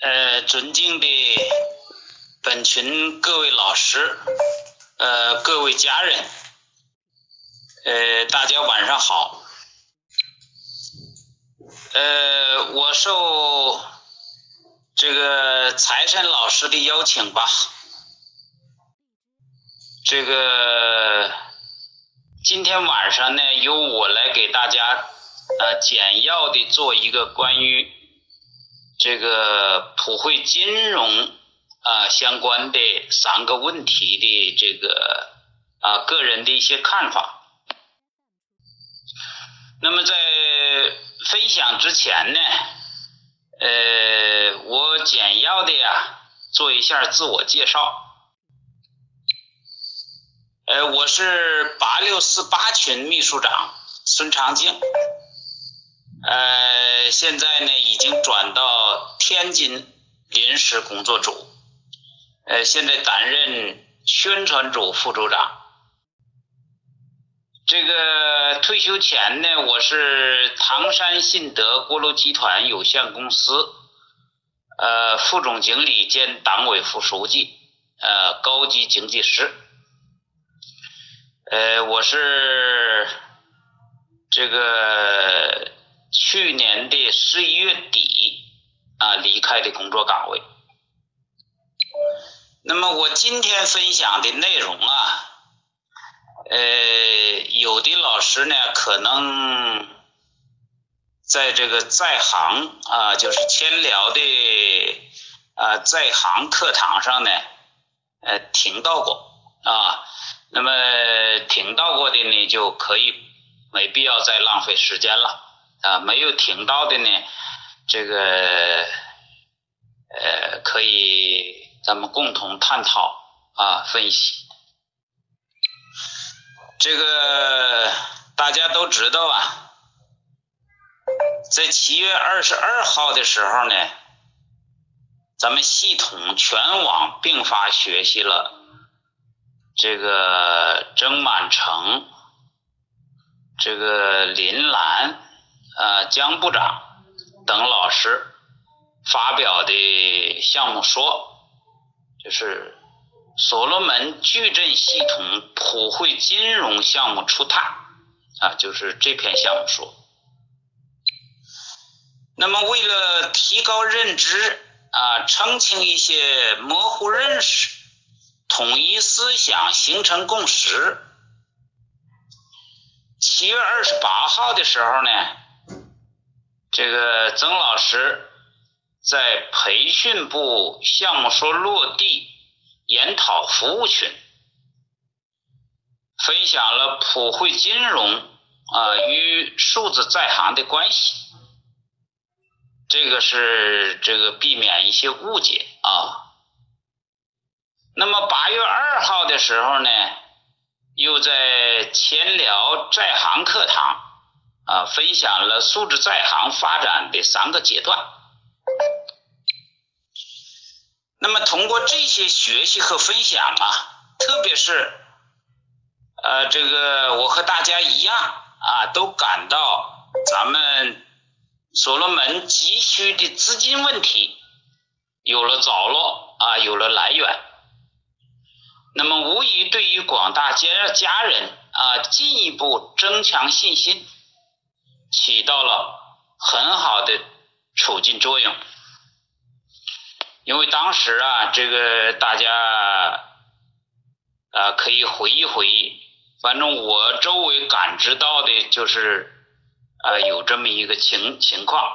呃，尊敬的本群各位老师，呃，各位家人，呃，大家晚上好。呃，我受这个财神老师的邀请吧，这个今天晚上呢，由我来给大家呃简要的做一个关于这个普惠金融啊相关的三个问题的这个啊个人的一些看法。那么在分享之前呢，呃，我简要的呀做一下自我介绍。呃，我是八六四八群秘书长孙长静，现在呢已经转到天津临时工作组，呃，现在担任宣传组副组长。这个退休前呢，我是唐山信德锅炉集团有限公司呃副总经理兼党委副书记，呃高级经济师。呃，我是这个去年的十一月底啊离开的工作岗位。那么我今天分享的内容啊。呃，有的老师呢，可能在这个在行啊，就是千聊的啊在行课堂上呢，呃，听到过啊。那么听到过的呢，就可以没必要再浪费时间了啊。没有听到的呢，这个呃，可以咱们共同探讨啊，分析。这个大家都知道啊，在七月二十二号的时候呢，咱们系统全网并发学习了这个曾满成、这个林兰、啊江部长等老师发表的项目说，就是。所罗门矩阵系统普惠金融项目初探啊，就是这篇项目说。那么，为了提高认知啊，澄清一些模糊认识，统一思想，形成共识，七月二十八号的时候呢，这个曾老师在培训部项目说落地。研讨服务群分享了普惠金融啊与数字在行的关系，这个是这个避免一些误解啊。那么八月二号的时候呢，又在千聊在行课堂啊分享了数字在行发展的三个阶段。那么通过这些学习和分享啊，特别是呃这个我和大家一样啊，都感到咱们所罗门急需的资金问题有了着落啊，有了来源。那么无疑对于广大家家人啊进一步增强信心，起到了很好的促进作用。因为当时啊，这个大家啊可以回忆回忆，反正我周围感知到的就是啊有这么一个情情况，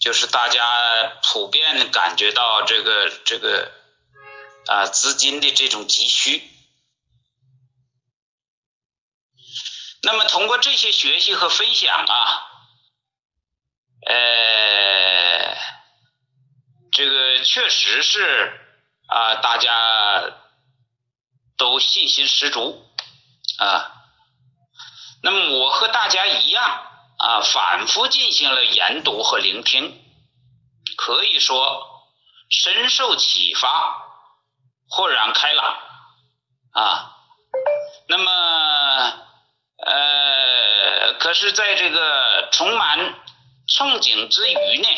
就是大家普遍感觉到这个这个啊资金的这种急需。那么通过这些学习和分享啊，呃。这个确实是啊，大家都信心十足啊。那么我和大家一样啊，反复进行了研读和聆听，可以说深受启发，豁然开朗啊。那么呃，可是在这个充满憧憬之余呢？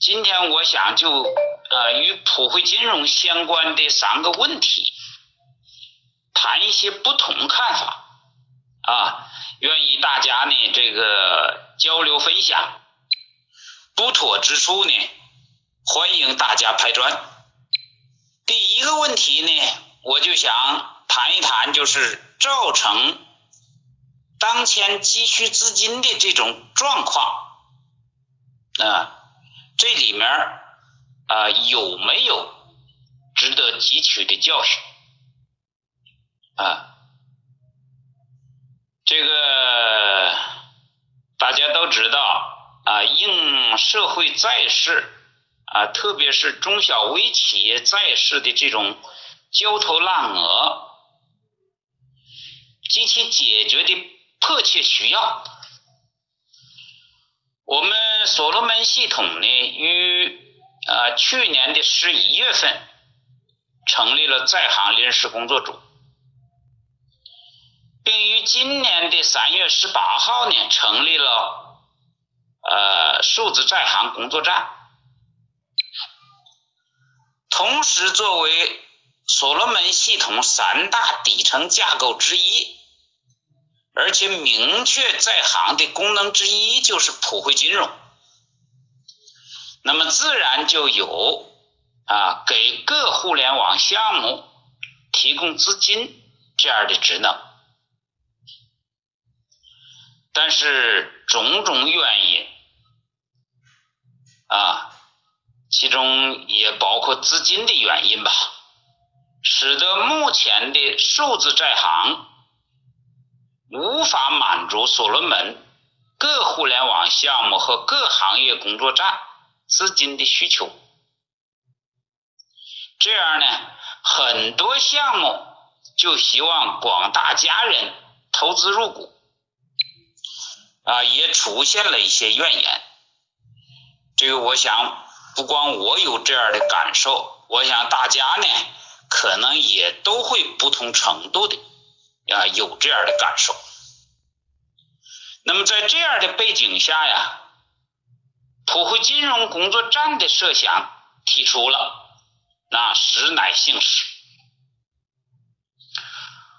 今天我想就呃与普惠金融相关的三个问题，谈一些不同看法啊，愿意大家呢这个交流分享，不妥之处呢，欢迎大家拍砖。第一个问题呢，我就想谈一谈，就是造成当前急需资金的这种状况啊，这里面啊有没有值得汲取的教训啊？这个大家都知道啊，应社会在世。啊，特别是中小微企业在世的这种焦头烂额及其解决的迫切需要，我们所罗门系统呢，于啊去年的十一月份成立了在行临时工作组，并于今年的三月十八号呢，成立了呃数字在行工作站。同时，作为所罗门系统三大底层架构之一，而且明确在行的功能之一就是普惠金融，那么自然就有啊给各互联网项目提供资金这样的职能。但是种种原因啊。其中也包括资金的原因吧，使得目前的数字在行无法满足所罗门各互联网项目和各行业工作站资金的需求。这样呢，很多项目就希望广大家人投资入股，啊，也出现了一些怨言。这个我想。不光我有这样的感受，我想大家呢，可能也都会不同程度的啊有这样的感受。那么在这样的背景下呀，普惠金融工作站的设想提出了，那实乃幸事。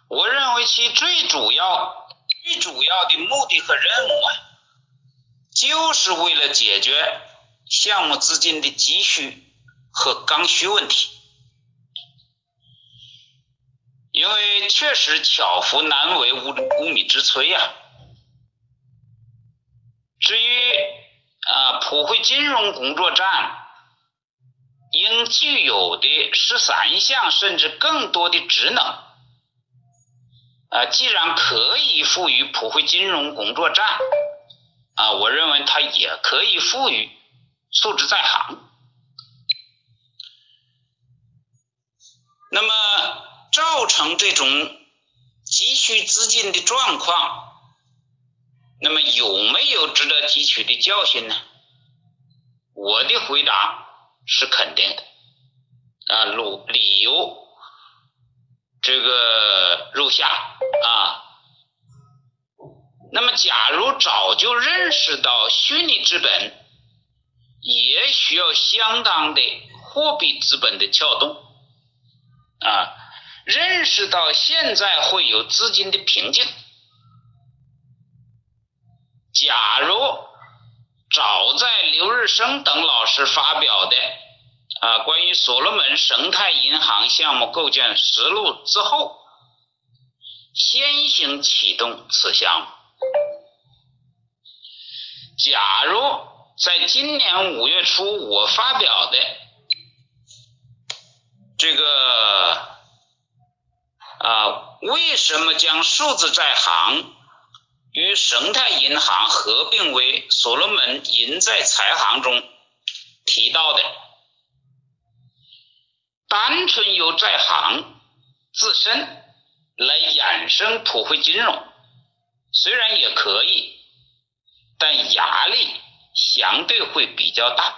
我认为其最主要、最主要的目的和任务啊，就是为了解决。项目资金的急需和刚需问题，因为确实巧妇难为无无米之炊呀。至于啊，普惠金融工作站应具有的十三项甚至更多的职能，啊，既然可以赋予普惠金融工作站，啊，我认为它也可以赋予。素质在行，那么造成这种急需资金的状况，那么有没有值得汲取的教训呢？我的回答是肯定的，啊，路理由这个如下啊。那么，假如早就认识到虚拟资本。也需要相当的货币资本的撬动啊，认识到现在会有资金的瓶颈。假如早在刘日升等老师发表的啊关于所罗门生态银行项目构建实录之后，先行启动此项目，假如。在今年五月初，我发表的这个啊，为什么将数字在行与生态银行合并为所罗门银在财行中提到的，单纯由在行自身来衍生普惠金融，虽然也可以，但压力。相对会比较大，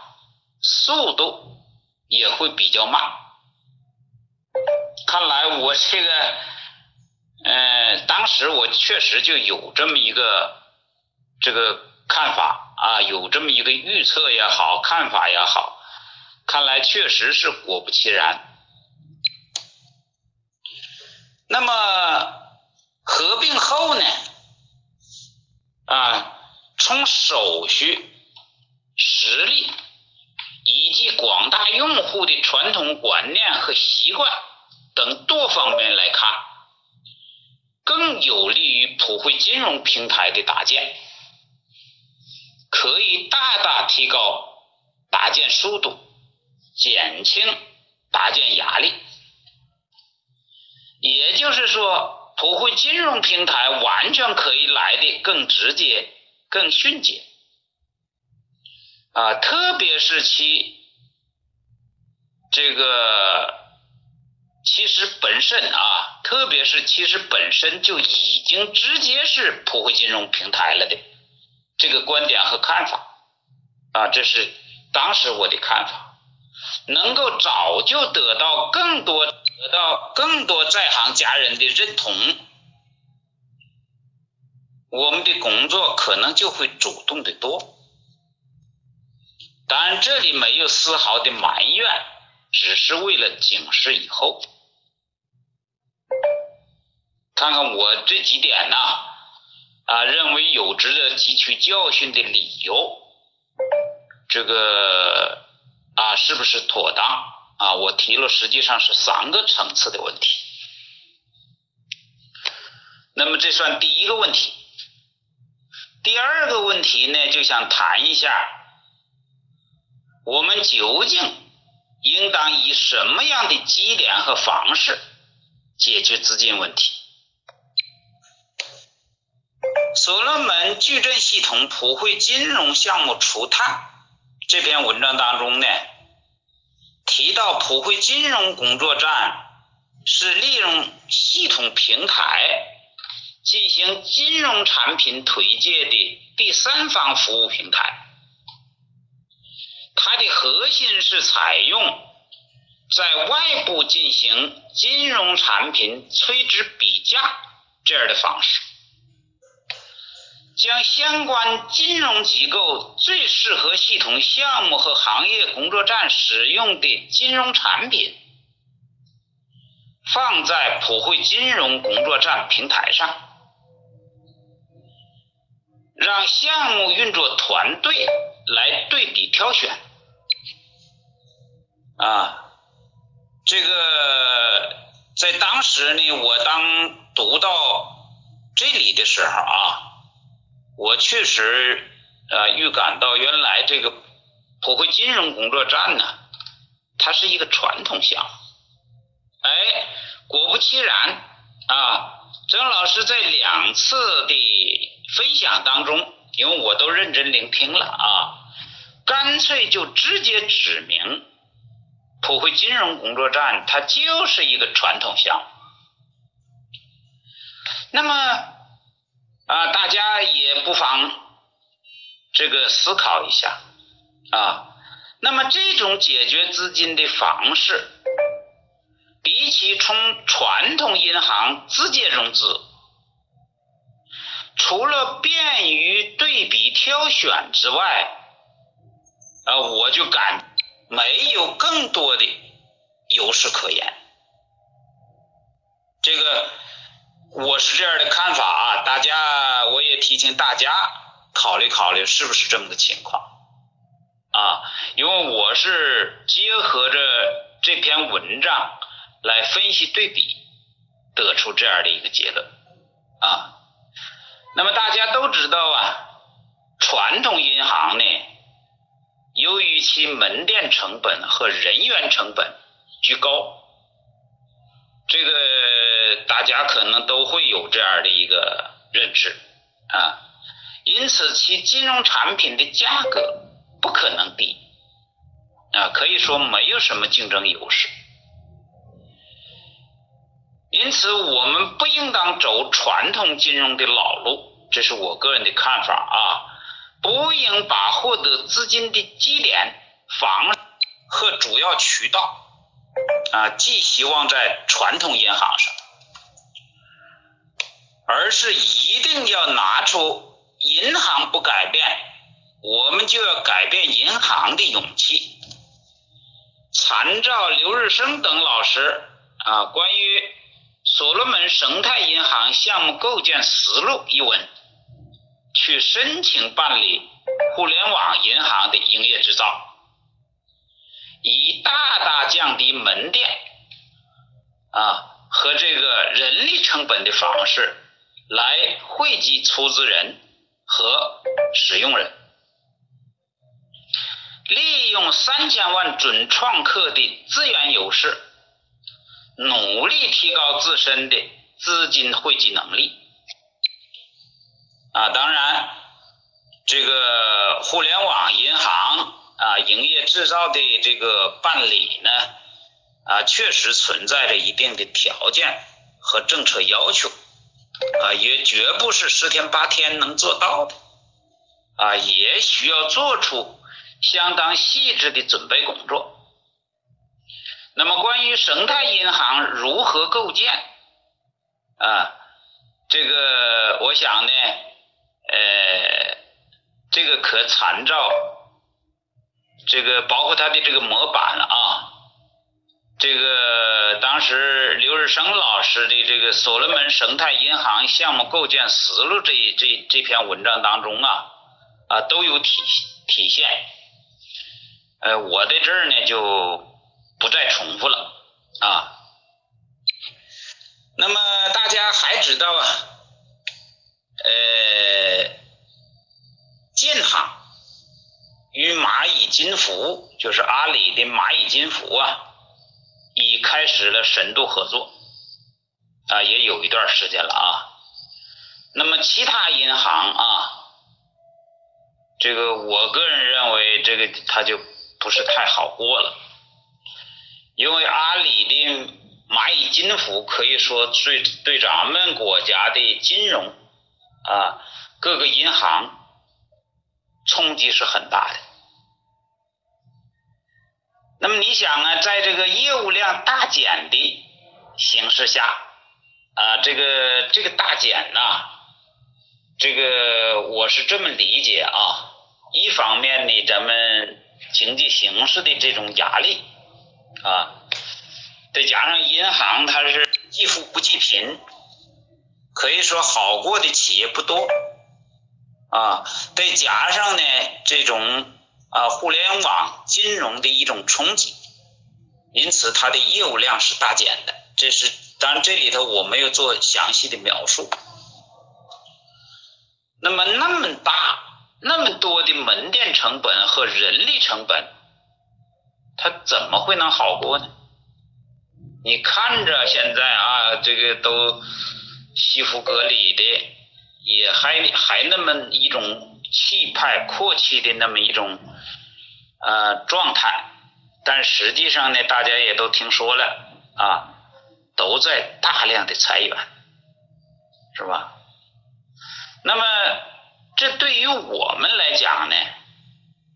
速度也会比较慢。看来我这个，呃，当时我确实就有这么一个这个看法啊，有这么一个预测也好，看法也好，看来确实是果不其然。那么合并后呢？啊，从手续、实力以及广大用户的传统观念和习惯等多方面来看，更有利于普惠金融平台的搭建，可以大大提高搭建速度，减轻搭建压力。也就是说，普惠金融平台完全可以来的更直接、更迅捷啊！特别是其这个其实本身啊，特别是其实本身就已经直接是普惠金融平台了的这个观点和看法啊，这是当时我的看法，能够早就得到更多。得到更多在行家人的认同，我们的工作可能就会主动的多。当然，这里没有丝毫的埋怨，只是为了警示以后。看看我这几点呢？啊，认为有值得汲取教训的理由，这个啊，是不是妥当？啊，我提了，实际上是三个层次的问题。那么这算第一个问题。第二个问题呢，就想谈一下，我们究竟应当以什么样的基点和方式解决资金问题？所罗门矩阵系统普惠金融项目初探这篇文章当中呢？提到普惠金融工作站是利用系统平台进行金融产品推介的第三方服务平台，它的核心是采用在外部进行金融产品垂直比价这样的方式。将相关金融机构最适合系统项目和行业工作站使用的金融产品放在普惠金融工作站平台上，让项目运作团队来对比挑选。啊，这个在当时呢，我当读到这里的时候啊。我确实啊预感到，原来这个普惠金融工作站呢，它是一个传统项目。哎，果不其然啊，曾老师在两次的分享当中，因为我都认真聆听了啊，干脆就直接指明，普惠金融工作站它就是一个传统项目。那么。啊，大家也不妨这个思考一下啊。那么这种解决资金的方式，比起从传统银行直接融资，除了便于对比挑选之外，啊，我就感没有更多的优势可言。这个。我是这样的看法啊，大家我也提醒大家考虑考虑是不是这么个情况啊，因为我是结合着这篇文章来分析对比，得出这样的一个结论啊。那么大家都知道啊，传统银行呢，由于其门店成本和人员成本居高。这个大家可能都会有这样的一个认知啊，因此其金融产品的价格不可能低啊，可以说没有什么竞争优势。因此，我们不应当走传统金融的老路，这是我个人的看法啊，不应把获得资金的基点、房和主要渠道。啊，寄希望在传统银行上，而是一定要拿出银行不改变，我们就要改变银行的勇气。参照刘日升等老师啊关于所罗门生态银行项目构建思路一文，去申请办理互联网银行的营业执照，以大大降低门店啊和这个人力成本的方式来惠及出资人和使用人。利用三千万准创客的资源优势，努力提高自身的资金汇集能力。啊，当然，这个互联网银行啊，营业制造的这个办理呢，啊，确实存在着一定的条件和政策要求，啊，也绝不是十天八天能做到的，啊，也需要做出。相当细致的准备工作。那么，关于生态银行如何构建啊？这个，我想呢，呃，这个可参照这个，包括他的这个模板啊。这个当时刘日升老师的这个所罗门生态银行项目构建思路这这这篇文章当中啊啊都有体体现。呃，我在这儿呢就不再重复了啊。那么大家还知道啊，呃，建行与蚂蚁金服，就是阿里的蚂蚁金服啊，已开始了深度合作啊，也有一段时间了啊。那么其他银行啊，这个我个人认为，这个它就。不是太好过了，因为阿里的蚂蚁金服可以说对对咱们国家的金融啊各个银行冲击是很大的。那么你想啊，在这个业务量大减的形势下啊，这个这个大减呐，这个我是这么理解啊，一方面呢，咱们。经济形势的这种压力啊，再加上银行它是既富不济贫，可以说好过的企业不多啊。再加上呢这种啊互联网金融的一种冲击，因此它的业务量是大减的。这是当然这里头我没有做详细的描述。那么那么大。那么多的门店成本和人力成本，它怎么会能好过呢？你看着现在啊，这个都西服革履的，也还还那么一种气派阔气的那么一种呃状态，但实际上呢，大家也都听说了啊，都在大量的裁员，是吧？那么。这对于我们来讲呢，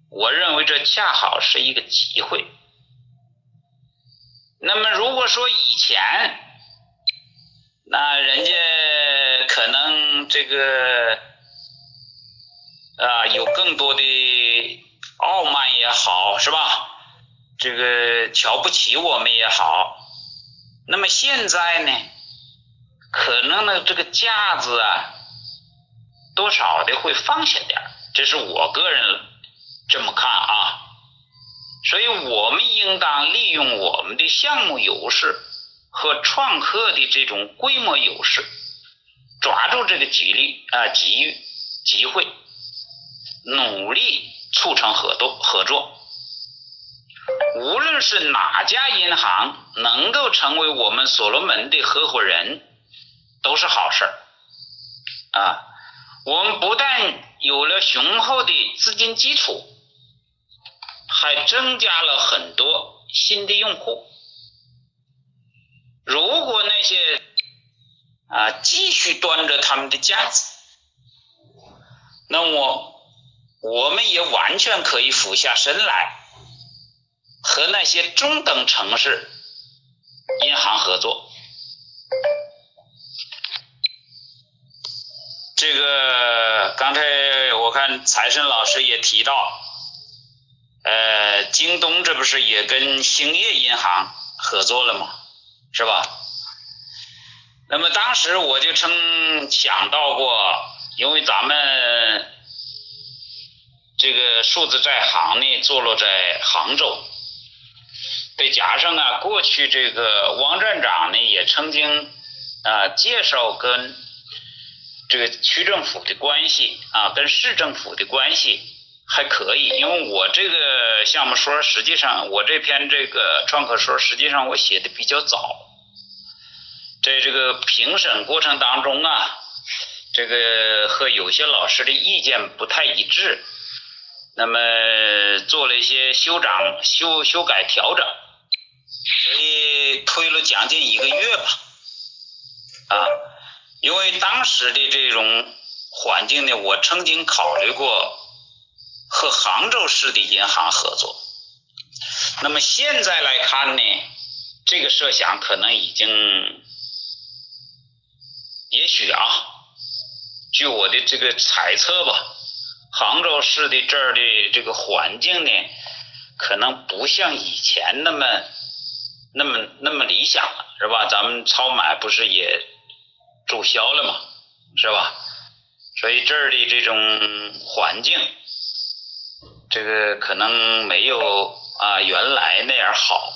我认为这恰好是一个机会。那么如果说以前，那人家可能这个啊有更多的傲慢也好，是吧？这个瞧不起我们也好，那么现在呢，可能呢这个架子啊。多少的会放下点这是我个人这么看啊。所以我们应当利用我们的项目优势和创客的这种规模优势，抓住这个机遇啊机遇机会，努力促成合作合作。无论是哪家银行能够成为我们所罗门的合伙人，都是好事儿啊。我们不但有了雄厚的资金基础，还增加了很多新的用户。如果那些啊继续端着他们的架子，那么我们也完全可以俯下身来，和那些中等城市银行合作。这个刚才我看。财神老师也提到，呃，京东这不是也跟兴业银行合作了吗？是吧？那么当时我就曾想到过，因为咱们这个数字债行呢坐落在杭州，再加上啊，过去这个王站长呢也曾经啊介绍跟这个区政府的关系啊，跟市政府的关系还可以，因为我这个项目说实际上我这篇这个创客说实际上我写的比较早。在这个评审过程当中啊，这个和有些老师的意见不太一致，那么做了一些修长、修修改、调整，所以推了将近一个月吧，啊，因为当时的这种环境呢，我曾经考虑过和杭州市的银行合作，那么现在来看呢，这个设想可能已经。也许啊，据我的这个猜测吧，杭州市的这儿的这个环境呢，可能不像以前那么那么那么理想了，是吧？咱们超买不是也注销了吗？是吧？所以这儿的这种环境，这个可能没有啊原来那样好。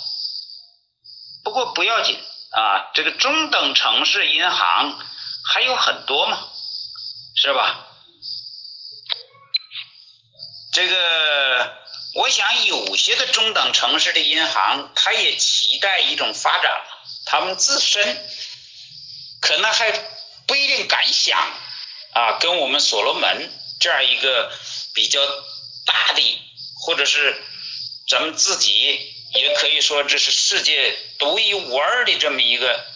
不过不要紧啊，这个中等城市银行。还有很多嘛，是吧？这个，我想有些的中等城市的银行，它也期待一种发展，他们自身可能还不一定敢想啊，跟我们所罗门这样一个比较大的，或者是咱们自己也可以说这是世界独一无二的这么一个。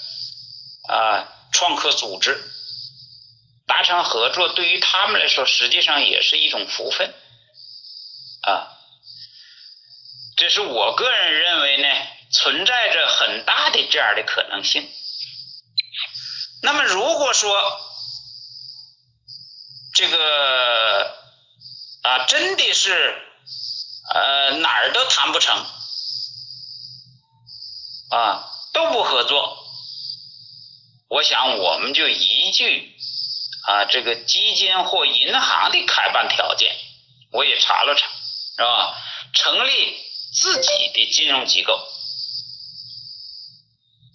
创客组织达成合作，对于他们来说，实际上也是一种福分啊。这是我个人认为呢，存在着很大的这样的可能性。那么，如果说这个啊，真的是呃哪儿都谈不成啊，都不合作。我想，我们就依据啊这个基金或银行的开办条件，我也查了查，是吧？成立自己的金融机构，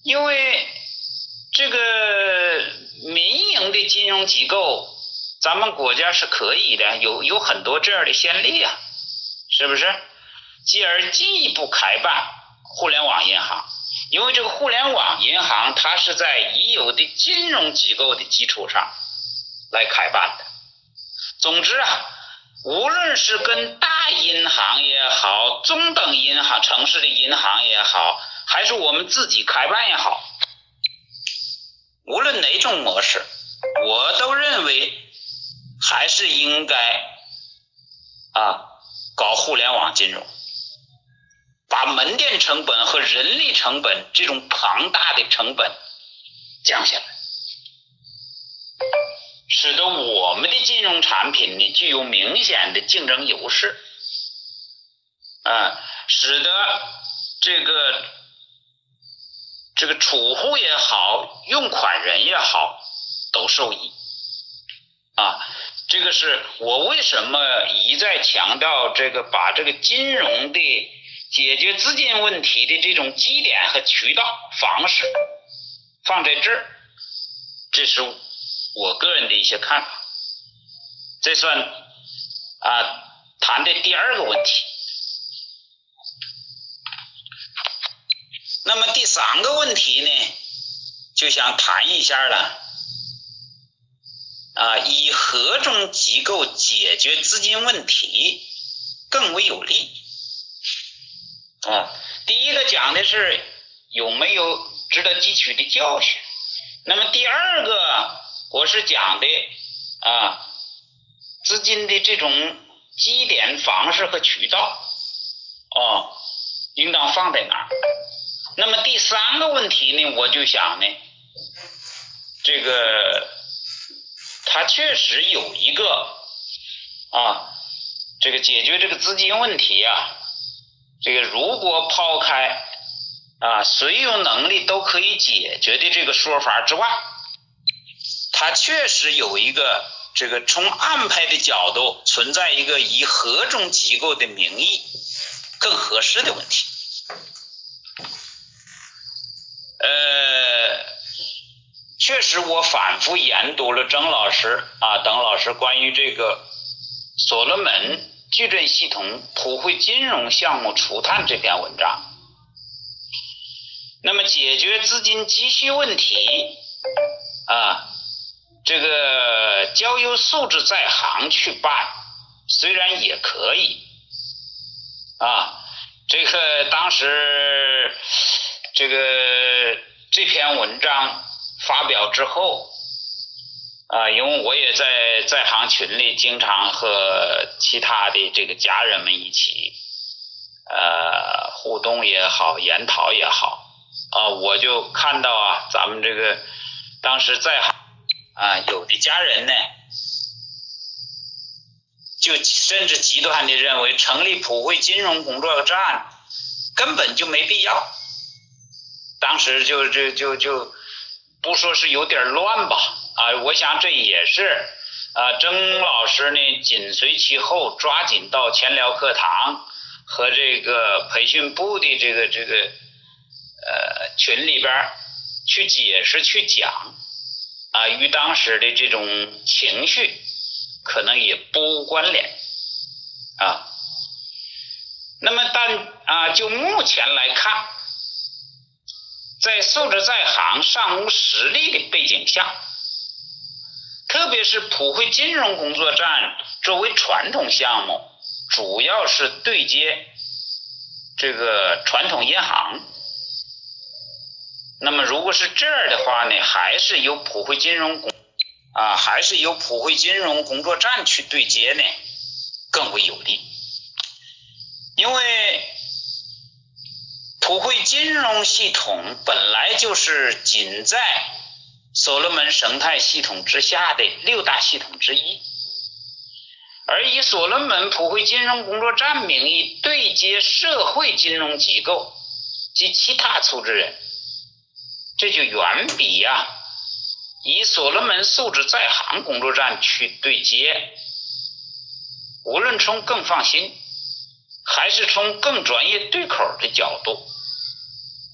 因为这个民营的金融机构，咱们国家是可以的，有有很多这样的先例啊，是不是？继而进一步开办互联网银行。因为这个互联网银行，它是在已有的金融机构的基础上来开办的。总之啊，无论是跟大银行也好，中等银行、城市的银行也好，还是我们自己开办也好，无论哪种模式，我都认为还是应该啊搞互联网金融。把门店成本和人力成本这种庞大的成本降下来，使得我们的金融产品呢具有明显的竞争优势，啊，使得这个这个储户也好，用款人也好都受益，啊，这个是我为什么一再强调这个把这个金融的。解决资金问题的这种基点和渠道方式放在这儿，这是我个人的一些看法。这算啊谈的第二个问题。那么第三个问题呢，就想谈一下了啊，以何种机构解决资金问题更为有利？啊，第一个讲的是有没有值得汲取的教训。那么第二个，我是讲的啊，资金的这种积点方式和渠道，哦，应当放在哪儿？那么第三个问题呢，我就想呢，这个它确实有一个啊，这个解决这个资金问题啊，这个如果抛开啊谁有能力都可以解决的这个说法之外，它确实有一个这个从安排的角度存在一个以何种机构的名义更合适的问题。呃，确实我反复研读了曾老师啊等老师关于这个。所罗门矩阵系统普惠金融项目初探这篇文章，那么解决资金急需问题啊，这个交由素质在行去办，虽然也可以啊，这个当时这个这篇文章发表之后。啊，因为我也在在行群里经常和其他的这个家人们一起，呃，互动也好，研讨也好，啊，我就看到啊，咱们这个当时在行啊，有的家人呢，就甚至极端的认为成立普惠金融工作站根本就没必要，当时就就就就不说是有点乱吧。啊，我想这也是啊，曾老师呢紧随其后，抓紧到钱疗课堂和这个培训部的这个这个呃群里边去解释去讲啊，与当时的这种情绪可能也不无关联啊。那么，但啊，就目前来看，在素质在行、尚无实力的背景下。特别是普惠金融工作站作为传统项目，主要是对接这个传统银行。那么如果是这样的话呢，还是由普惠金融工啊，还是由普惠金融工作站去对接呢，更为有利。因为普惠金融系统本来就是仅在。所罗门生态系统之下的六大系统之一，而以所罗门普惠金融工作站名义对接社会金融机构及其他组织人，这就远比呀以所罗门素质在行工作站去对接，无论从更放心，还是从更专业对口的角度，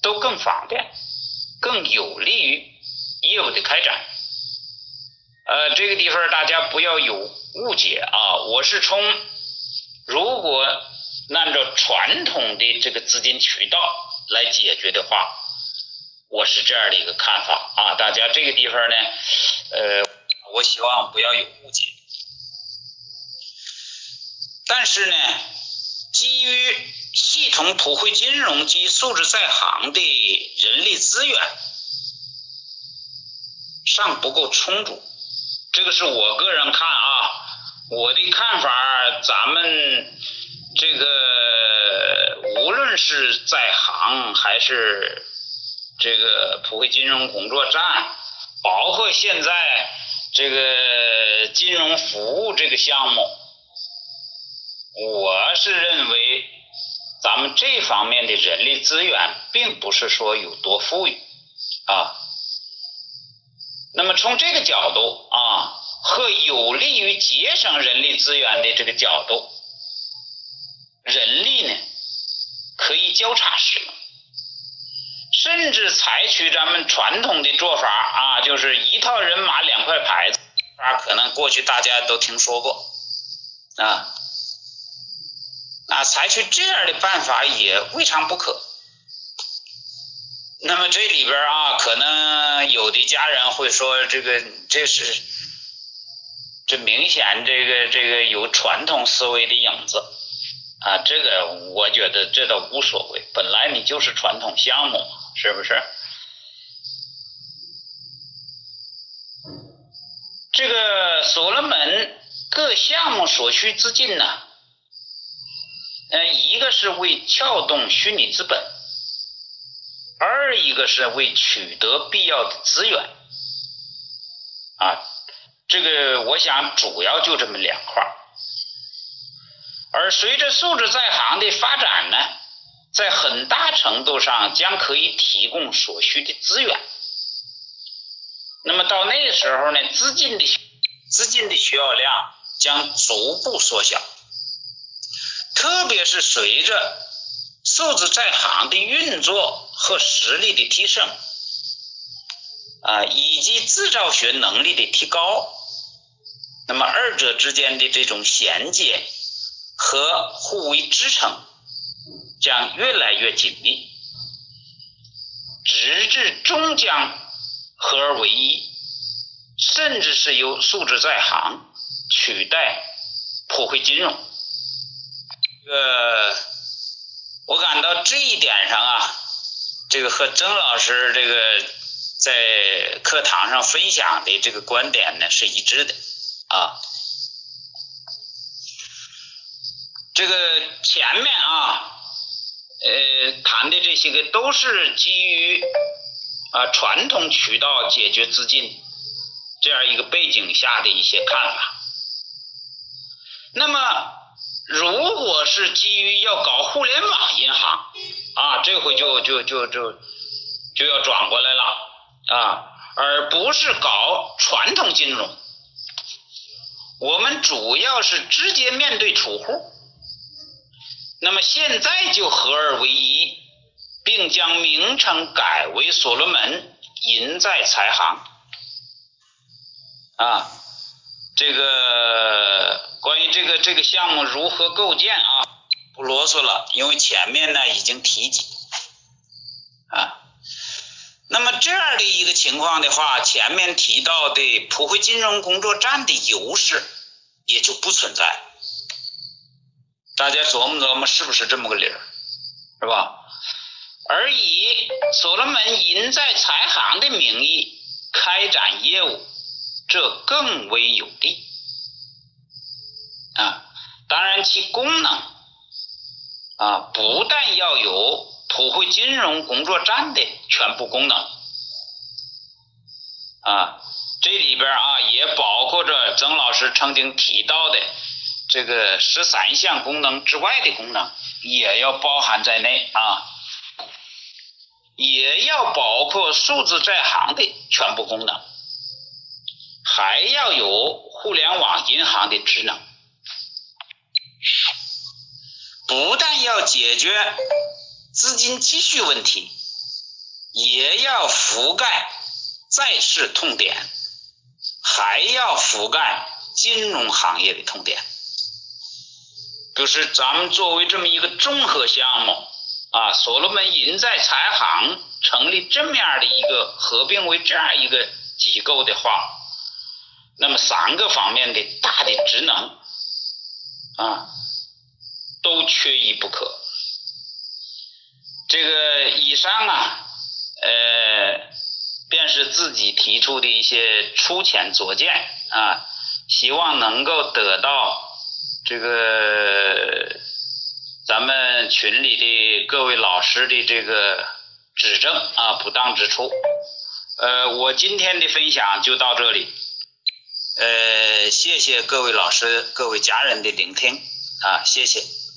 都更方便，更有利于。业务的开展，呃，这个地方大家不要有误解啊！我是从如果按照传统的这个资金渠道来解决的话，我是这样的一个看法啊！大家这个地方呢，呃，我希望不要有误解。但是呢，基于系统普惠金融及素质在行的人力资源。尚不够充足，这个是我个人看啊，我的看法，咱们这个无论是在行还是这个普惠金融工作站，包括现在这个金融服务这个项目，我是认为咱们这方面的人力资源并不是说有多富裕啊。那么从这个角度啊，和有利于节省人力资源的这个角度，人力呢可以交叉使用，甚至采取咱们传统的做法啊，就是一套人马两块牌子啊，可能过去大家都听说过。啊，那采取这样的办法也未尝不可。那么这里边啊，可能有的家人会说，这个这是这明显这个这个有传统思维的影子啊，这个我觉得这倒无所谓，本来你就是传统项目，是不是？这个所罗门各项目所需资金呢，嗯，一个是为撬动虚拟资本。二一个是为取得必要的资源，啊，这个我想主要就这么两块而随着素质在行的发展呢，在很大程度上将可以提供所需的资源。那么到那时候呢，资金的资金的需要量将逐步缩小，特别是随着数字在行的运作和实力的提升，啊，以及制造学能力的提高，那么二者之间的这种衔接和互为支撑将越来越紧密，直至终将。合而为一，甚至是由素质在行取代普惠金融。这个我感到这一点上啊，这个和曾老师这个在课堂上分享的这个观点呢是一致的啊。这个前面啊，呃谈的这些个都是基于。啊，传统渠道解决资金这样一个背景下的一些看法。那么，如果是基于要搞互联网银行啊，这回就就就就就要转过来了啊，而不是搞传统金融。我们主要是直接面对储户。那么现在就合二为一。并将名称改为所罗门银在财行啊，这个关于这个这个项目如何构建啊，不啰嗦了，因为前面呢已经提及啊。那么这样的一个情况的话，前面提到的普惠金融工作站的优势也就不存在，大家琢磨琢磨，是不是这么个理儿，是吧？而以所罗门银在财行的名义开展业务，这更为有利啊！当然，其功能啊，不但要有普惠金融工作站的全部功能啊，这里边啊也包括着曾老师曾经提到的这个十三项功能之外的功能，也要包含在内啊。也要包括数字在行的全部功能，还要有互联网银行的职能，不但要解决资金积蓄问题，也要覆盖债市痛点，还要覆盖金融行业的痛点，就是咱们作为这么一个综合项目。啊，所罗门银在财行成立这么样的一个合并为这样一个机构的话，那么三个方面的大的职能啊，都缺一不可。这个以上啊，呃，便是自己提出的一些粗浅拙见啊，希望能够得到这个。咱们群里的各位老师的这个指正啊，不当之处，呃，我今天的分享就到这里，呃，谢谢各位老师、各位家人的聆听啊，谢谢。